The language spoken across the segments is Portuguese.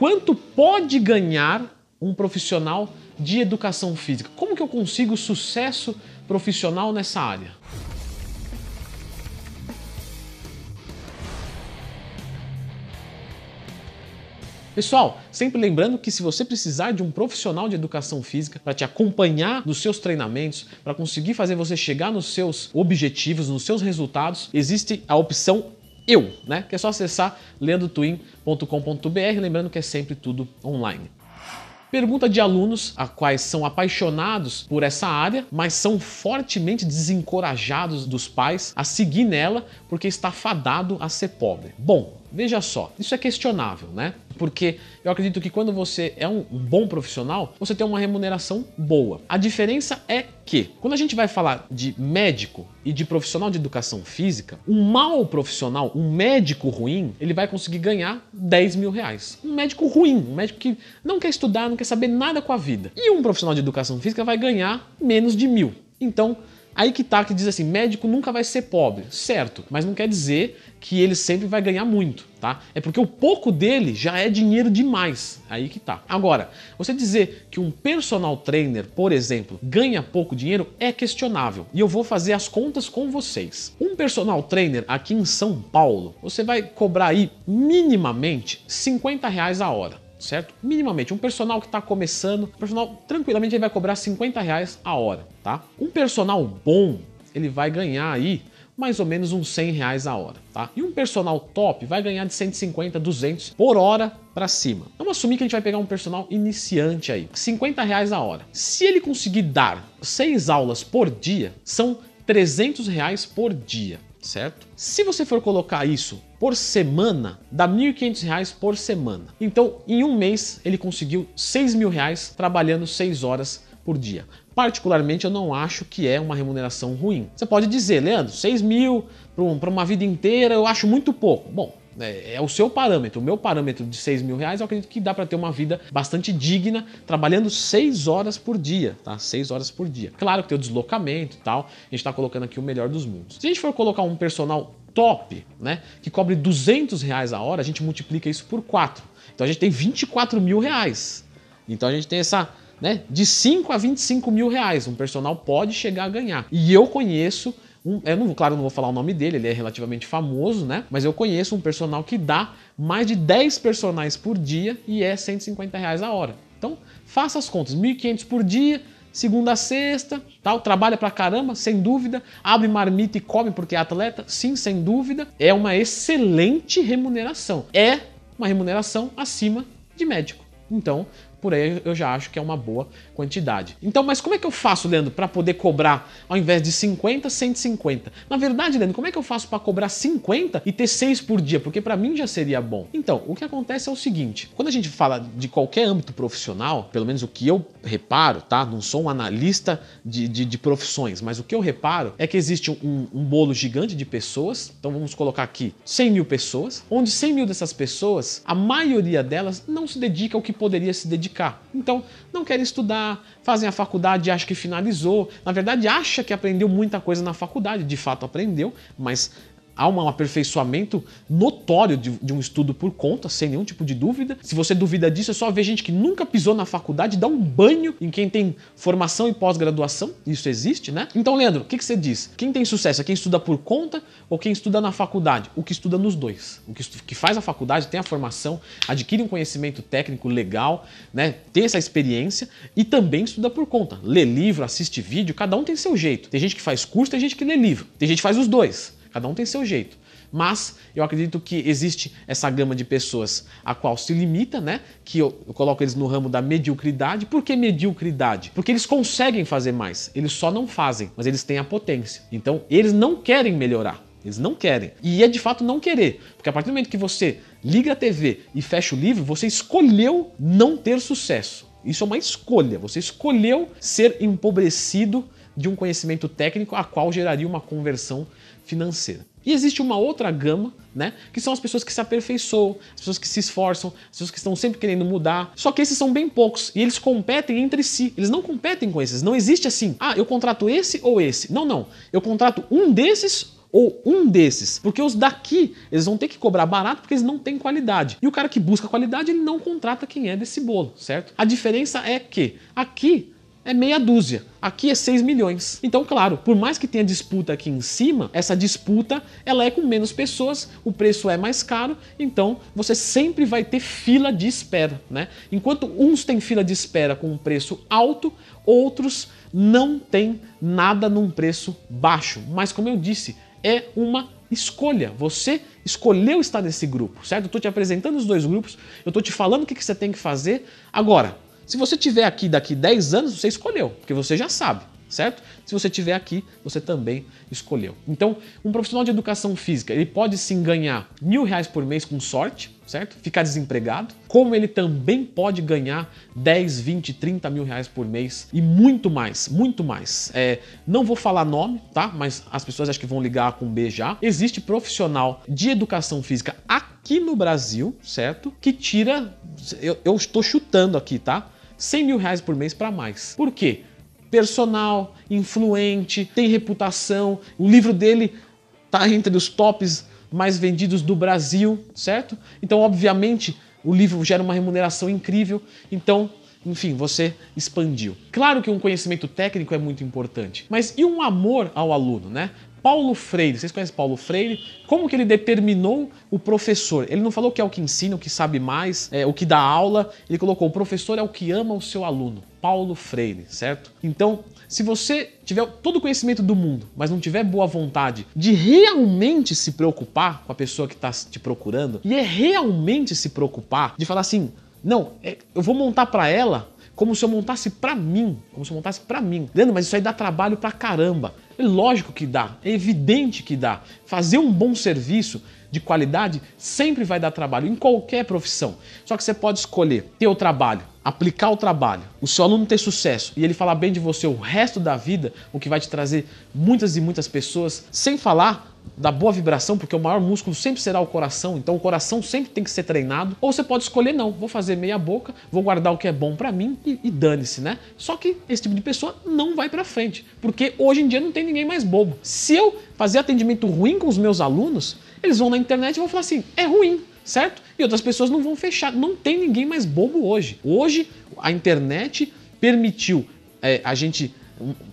quanto pode ganhar um profissional de educação física? Como que eu consigo sucesso profissional nessa área? Pessoal, sempre lembrando que se você precisar de um profissional de educação física para te acompanhar nos seus treinamentos, para conseguir fazer você chegar nos seus objetivos, nos seus resultados, existe a opção eu, né? Que é só acessar leandrotwin.com.br, lembrando que é sempre tudo online. Pergunta de alunos a quais são apaixonados por essa área, mas são fortemente desencorajados dos pais a seguir nela porque está fadado a ser pobre. Bom, veja só, isso é questionável, né? Porque eu acredito que quando você é um bom profissional, você tem uma remuneração boa. A diferença é que, quando a gente vai falar de médico e de profissional de educação física, um mau profissional, um médico ruim, ele vai conseguir ganhar 10 mil reais. Um médico ruim, um médico que não quer estudar, não quer saber nada com a vida. E um profissional de educação física vai ganhar menos de mil. Então, Aí que tá que diz assim, médico nunca vai ser pobre, certo? Mas não quer dizer que ele sempre vai ganhar muito, tá? É porque o pouco dele já é dinheiro demais. Aí que tá. Agora, você dizer que um personal trainer, por exemplo, ganha pouco dinheiro é questionável. E eu vou fazer as contas com vocês. Um personal trainer aqui em São Paulo, você vai cobrar aí minimamente 50 reais a hora certo? Minimamente. Um personal que está começando, personal tranquilamente ele vai cobrar 50 reais a hora, tá? Um personal bom, ele vai ganhar aí mais ou menos uns 100 reais a hora, tá? E um personal top vai ganhar de 150, 200 por hora para cima. Vamos assumir que a gente vai pegar um personal iniciante aí, 50 reais a hora. Se ele conseguir dar 6 aulas por dia, são 300 reais por dia certo? Se você for colocar isso por semana, dá R$ 1.500 por semana. Então, em um mês, ele conseguiu R$ reais trabalhando 6 horas por dia. Particularmente, eu não acho que é uma remuneração ruim. Você pode dizer, Leandro, 6 mil para uma vida inteira eu acho muito pouco. Bom, é, é, o seu parâmetro. O meu parâmetro de 6 mil reais, eu acredito que dá para ter uma vida bastante digna, trabalhando 6 horas por dia, tá? 6 horas por dia. Claro que tem o deslocamento e tal, a gente está colocando aqui o melhor dos mundos. Se a gente for colocar um personal top, né, que cobre 200 reais a hora, a gente multiplica isso por 4. Então a gente tem 24 mil reais. Então a gente tem essa, né, de 5 a 25 mil reais. Um personal pode chegar a ganhar. E eu conheço um, eu não, claro, não vou falar o nome dele, ele é relativamente famoso, né? Mas eu conheço um personal que dá mais de 10 personagens por dia e é 150 reais a hora. Então, faça as contas, 1.500 por dia, segunda a sexta, tal, trabalha pra caramba, sem dúvida, abre marmita e come porque é atleta, sim, sem dúvida, é uma excelente remuneração. É uma remuneração acima de médico. Então, por aí eu já acho que é uma boa quantidade. Então, mas como é que eu faço, Leandro, para poder cobrar ao invés de 50, 150? Na verdade, Leandro, como é que eu faço para cobrar 50 e ter 6 por dia? Porque para mim já seria bom. Então, o que acontece é o seguinte: quando a gente fala de qualquer âmbito profissional, pelo menos o que eu reparo, tá? Não sou um analista de, de, de profissões, mas o que eu reparo é que existe um, um bolo gigante de pessoas. Então, vamos colocar aqui 100 mil pessoas, onde 100 mil dessas pessoas, a maioria delas não se dedica ao que poderia se dedicar. Então, não querem estudar, fazem a faculdade, acha que finalizou. Na verdade, acha que aprendeu muita coisa na faculdade, de fato aprendeu, mas há um aperfeiçoamento notório de, de, um estudo por conta, sem nenhum tipo de dúvida. Se você duvida disso, é só ver gente que nunca pisou na faculdade dar um banho em quem tem formação e pós-graduação. Isso existe, né? Então, Leandro, o que, que, você diz? Quem tem sucesso é quem estuda por conta ou quem estuda na faculdade? O que estuda nos dois. O que, que faz a faculdade, tem a formação, adquire um conhecimento técnico legal, né? Tem essa experiência e também estuda por conta. Lê livro, assiste vídeo, cada um tem seu jeito. Tem gente que faz curso, tem gente que lê livro. Tem gente que faz os dois. Cada um tem seu jeito. Mas eu acredito que existe essa gama de pessoas a qual se limita, né? Que eu, eu, coloco eles no ramo da mediocridade. Por que mediocridade? Porque eles conseguem fazer mais, eles só não fazem, mas eles têm a potência. Então, eles não querem melhorar. Eles não querem. E é de fato não querer. Porque a partir do momento que você liga a TV e fecha o livro, você escolheu não ter sucesso. Isso é uma escolha. Você escolheu ser empobrecido de um conhecimento técnico a qual geraria uma conversão financeira. E existe uma outra gama, né? Que são as pessoas que se aperfeiçoam, as pessoas que se esforçam, as pessoas que estão sempre querendo mudar. Só que esses são bem poucos e eles competem entre si. Eles não competem com esses. Não existe assim, ah, eu contrato esse ou esse. Não, não. Eu contrato um desses ou um desses, porque os daqui eles vão ter que cobrar barato porque eles não têm qualidade. E o cara que busca qualidade, ele não contrata quem é desse bolo, certo? A diferença é que aqui é meia dúzia. Aqui é 6 milhões. Então, claro, por mais que tenha disputa aqui em cima, essa disputa ela é com menos pessoas, o preço é mais caro, então você sempre vai ter fila de espera, né? Enquanto uns têm fila de espera com um preço alto, outros não têm nada num preço baixo. Mas como eu disse, é uma escolha. Você escolheu estar nesse grupo, certo? Eu estou te apresentando os dois grupos, eu estou te falando o que, que você tem que fazer. Agora, se você tiver aqui daqui 10 anos, você escolheu, porque você já sabe, certo? Se você tiver aqui, você também escolheu. Então, um profissional de educação física, ele pode sim ganhar mil reais por mês com sorte, certo? Ficar desempregado, como ele também pode ganhar 10, 20, 30 mil reais por mês e muito mais, muito mais. É, não vou falar nome, tá? Mas as pessoas acho que vão ligar com B já. Existe profissional de educação física aqui no Brasil, certo? Que tira, eu, eu estou chutando aqui, tá? 100 mil reais por mês para mais. Por quê? Personal, influente, tem reputação, o livro dele tá entre os tops mais vendidos do Brasil, certo? Então, obviamente, o livro gera uma remuneração incrível. Então, enfim, você expandiu. Claro que um conhecimento técnico é muito importante, mas e um amor ao aluno, né? Paulo Freire, vocês conhecem Paulo Freire? Como que ele determinou o professor? Ele não falou que é o que ensina, o que sabe mais, é, o que dá aula. Ele colocou o professor é o que ama o seu aluno. Paulo Freire, certo? Então, se você tiver todo o conhecimento do mundo, mas não tiver boa vontade de realmente se preocupar com a pessoa que está te procurando, e é realmente se preocupar de falar assim, não, é, eu vou montar para ela como se eu montasse para mim, como se eu montasse para mim. Leandro, mas isso aí dá trabalho pra caramba. É lógico que dá, é evidente que dá. Fazer um bom serviço de qualidade sempre vai dar trabalho em qualquer profissão. Só que você pode escolher ter o trabalho, aplicar o trabalho, o seu aluno ter sucesso e ele falar bem de você o resto da vida, o que vai te trazer muitas e muitas pessoas, sem falar da boa vibração, porque o maior músculo sempre será o coração, então o coração sempre tem que ser treinado. Ou você pode escolher, não, vou fazer meia boca, vou guardar o que é bom para mim e, e dane-se, né? Só que esse tipo de pessoa não vai para frente, porque hoje em dia não tem ninguém mais bobo. Se eu fazer atendimento ruim com os meus alunos, eles vão na internet e vão falar assim: é ruim, certo? E outras pessoas não vão fechar. Não tem ninguém mais bobo hoje. Hoje a internet permitiu é, a gente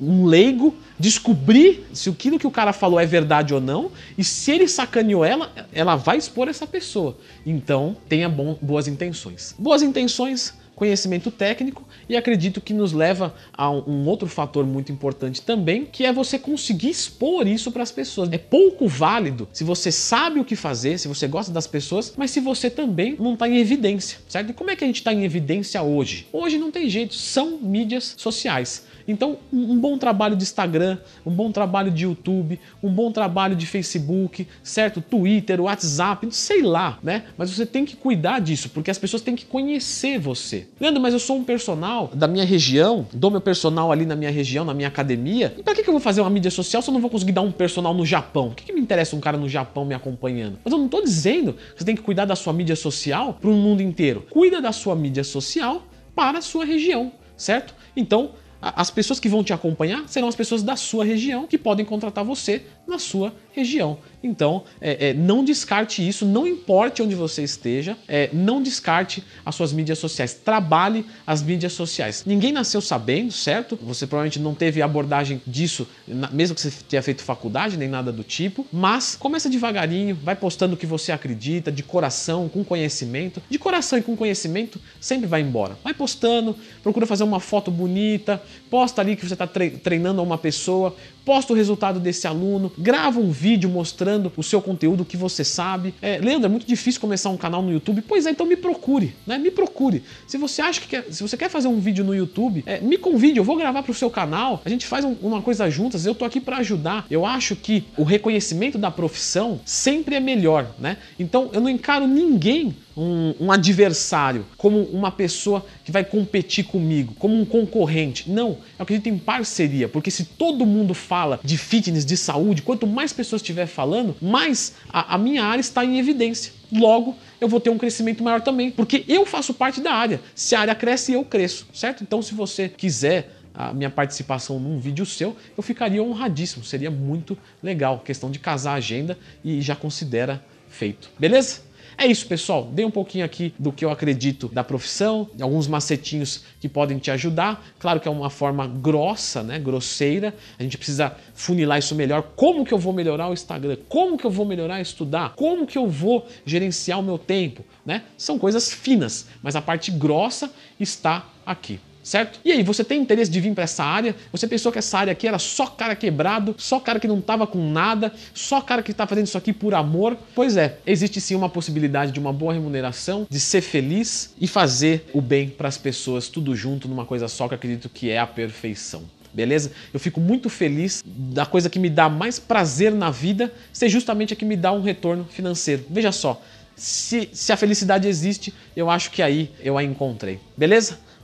um leigo descobrir se aquilo que o cara falou é verdade ou não, e se ele sacaneou ela, ela vai expor essa pessoa. Então, tenha bom, boas intenções. Boas intenções conhecimento técnico e acredito que nos leva a um outro fator muito importante também, que é você conseguir expor isso para as pessoas. É pouco válido se você sabe o que fazer, se você gosta das pessoas, mas se você também não está em evidência, certo? E como é que a gente está em evidência hoje? Hoje não tem jeito, são mídias sociais. Então, um bom trabalho de Instagram, um bom trabalho de YouTube, um bom trabalho de Facebook, certo? Twitter, WhatsApp, sei lá, né? Mas você tem que cuidar disso, porque as pessoas têm que conhecer você. Leandro, mas eu sou um personal da minha região, dou meu personal ali na minha região, na minha academia. E pra que eu vou fazer uma mídia social se eu não vou conseguir dar um personal no Japão? O que, que me interessa um cara no Japão me acompanhando? Mas eu não tô dizendo que você tem que cuidar da sua mídia social para o mundo inteiro. Cuida da sua mídia social para a sua região, certo? Então, as pessoas que vão te acompanhar serão as pessoas da sua região que podem contratar você na sua região. Então, é, é, não descarte isso, não importe onde você esteja, é, não descarte as suas mídias sociais. Trabalhe as mídias sociais. Ninguém nasceu sabendo, certo? Você provavelmente não teve abordagem disso, mesmo que você tenha feito faculdade, nem nada do tipo. Mas começa devagarinho, vai postando o que você acredita, de coração, com conhecimento. De coração e com conhecimento, sempre vai embora. Vai postando, procura fazer uma foto bonita, posta ali que você está treinando uma pessoa, posta o resultado desse aluno, grava um vídeo mostrando o seu conteúdo, que você sabe. É, Leandro, é muito difícil começar um canal no YouTube. Pois é, então me procure, né? Me procure. Se você acha que quer, se você quer fazer um vídeo no YouTube, é, me convide, eu vou gravar para o seu canal. A gente faz um, uma coisa juntas. Eu tô aqui para ajudar. Eu acho que o reconhecimento da profissão sempre é melhor, né? Então eu não encaro ninguém um, um, adversário, como uma pessoa que vai competir comigo, como um concorrente. Não, eu acredito em parceria, porque se todo mundo fala de fitness, de saúde, quanto mais pessoas estiver falando, mais a, a minha área está em evidência. Logo, eu vou ter um crescimento maior também, porque eu faço parte da área. Se a área cresce, eu cresço, certo? Então, se você quiser a minha participação num vídeo seu, eu ficaria honradíssimo, seria muito legal. Questão de casar a agenda e já considera feito. Beleza? É isso, pessoal. Dei um pouquinho aqui do que eu acredito da profissão, alguns macetinhos que podem te ajudar. Claro que é uma forma grossa, né, grosseira. A gente precisa funilar isso melhor. Como que eu vou melhorar o Instagram? Como que eu vou melhorar estudar? Como que eu vou gerenciar o meu tempo, né? São coisas finas, mas a parte grossa está aqui certo? E aí, você tem interesse de vir para essa área? Você pensou que essa área aqui era só cara quebrado, só cara que não tava com nada, só cara que está fazendo isso aqui por amor? Pois é, existe sim uma possibilidade de uma boa remuneração, de ser feliz e fazer o bem para as pessoas tudo junto numa coisa só que acredito que é a perfeição beleza? Eu fico muito feliz da coisa que me dá mais prazer na vida ser justamente a que me dá um retorno financeiro. Veja só, se, se a felicidade existe, eu acho que aí eu a encontrei, beleza?